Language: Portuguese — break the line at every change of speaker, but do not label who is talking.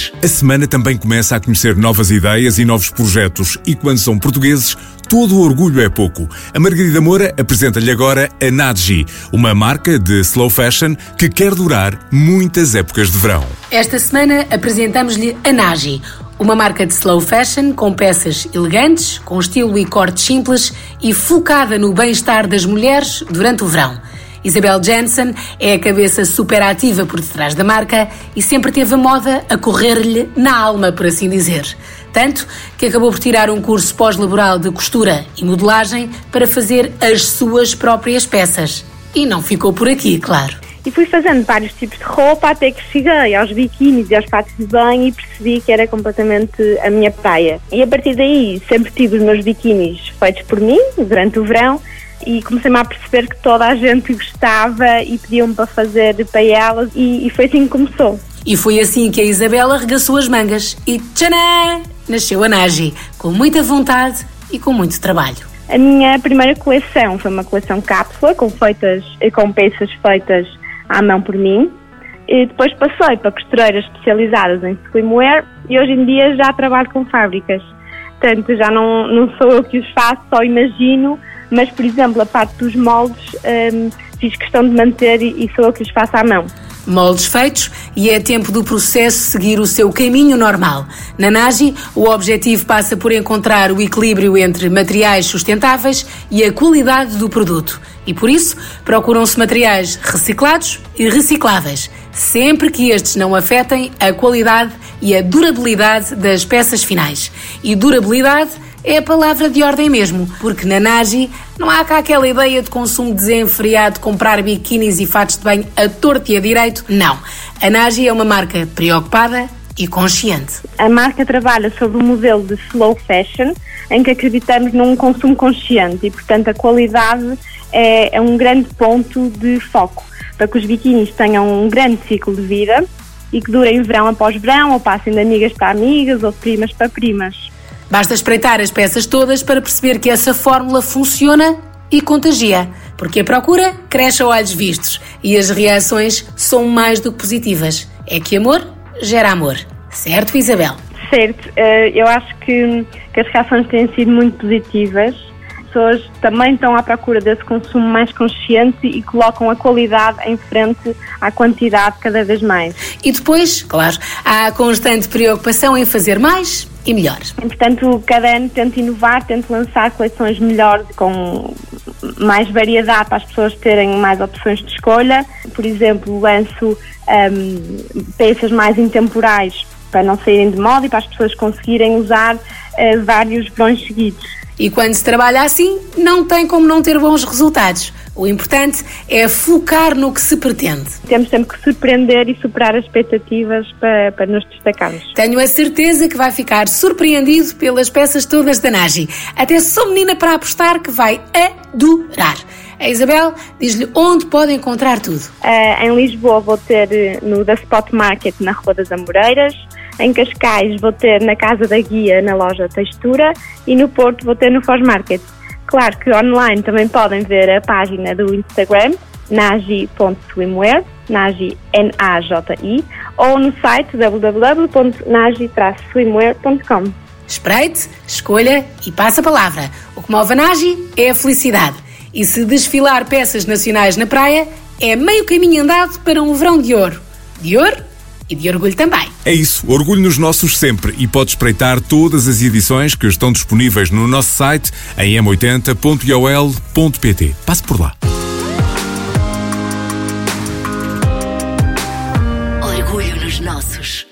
português.
A semana também começa a conhecer novas ideias e novos projetos e quando são portugueses, todo o orgulho é pouco. A Margarida Moura apresenta-lhe agora a Nadji, uma marca de slow fashion que quer durar muitas épocas de verão.
Esta semana apresentamos-lhe a Naji, uma marca de slow fashion com peças elegantes, com estilo e cortes simples e focada no bem-estar das mulheres durante o verão. Isabel Jensen é a cabeça superativa por detrás da marca e sempre teve a moda a correr-lhe na alma, por assim dizer. Tanto que acabou por tirar um curso pós-laboral de costura e modelagem para fazer as suas próprias peças. E não ficou por aqui, claro.
E fui fazendo vários tipos de roupa até que cheguei aos biquínis e aos fatos de banho e percebi que era completamente a minha praia. E a partir daí sempre tive os meus biquínis feitos por mim durante o verão e comecei-me a perceber que toda a gente gostava e pediam-me para fazer para elas e, e, foi assim que começou.
E foi assim que a Isabela arregaçou as mangas e tchanã! Nasceu a Nagi, com muita vontade e com muito trabalho.
A minha primeira coleção foi uma coleção cápsula com, feitas, com peças feitas à mão por mim. E depois passei para costureiras especializadas em swimwear e hoje em dia já trabalho com fábricas. Portanto, já não, não sou eu que os faço, só imagino, mas, por exemplo, a parte dos moldes um, fiz questão de manter e, e sou eu que os faço à mão
moldes feitos e é tempo do processo seguir o seu caminho normal. Na Nagi, o objetivo passa por encontrar o equilíbrio entre materiais sustentáveis e a qualidade do produto. E por isso, procuram-se materiais reciclados e recicláveis, sempre que estes não afetem a qualidade e a durabilidade das peças finais. E durabilidade é a palavra de ordem mesmo, porque na Nagi não há cá aquela ideia de consumo desenfreado, de comprar biquínis e fatos de banho a torto e a direito. Não. A Nagi é uma marca preocupada e consciente.
A marca trabalha sobre o um modelo de slow fashion, em que acreditamos num consumo consciente e, portanto, a qualidade é, é um grande ponto de foco para que os biquínis tenham um grande ciclo de vida e que durem verão após verão ou passem de amigas para amigas ou de primas para primas.
Basta espreitar as peças todas para perceber que essa fórmula funciona e contagia, porque a procura cresce a olhos vistos e as reações são mais do que positivas. É que amor gera amor. Certo, Isabel?
Certo. Eh, eu acho que, que as reações têm sido muito positivas pessoas também estão à procura desse consumo mais consciente e colocam a qualidade em frente à quantidade cada vez mais.
E depois, claro, há a constante preocupação em fazer mais e melhor.
E, portanto, cada ano tento inovar, tento lançar coleções melhores com mais variedade para as pessoas terem mais opções de escolha. Por exemplo, lanço um, peças mais intemporais para não saírem de moda e para as pessoas conseguirem usar uh, vários verões seguidos.
E quando se trabalha assim, não tem como não ter bons resultados. O importante é focar no que se pretende.
Temos sempre que surpreender e superar as expectativas para, para nos destacarmos.
Tenho a certeza que vai ficar surpreendido pelas peças todas da Nagi. Até sou menina para apostar que vai adorar. A Isabel diz-lhe onde pode encontrar tudo.
Uh, em Lisboa vou ter eh, no da Spot Market na Rua das Amoreiras. Em Cascais vou ter na Casa da Guia, na loja Textura, e no Porto vou ter no Foz Market. Claro que online também podem ver a página do Instagram, nagi.swimwear, nagi, N-A-J-I, ou no site www.nagi-swimwear.com.
Espreite, escolha e passe a palavra. O que move a Nagi é a felicidade. E se desfilar peças nacionais na praia, é meio caminho andado para um verão de ouro. De ouro e de orgulho também.
É isso, orgulho nos nossos sempre e pode espreitar todas as edições que estão disponíveis no nosso site em m80.ol.pt. Passe por lá.
Orgulho nos nossos.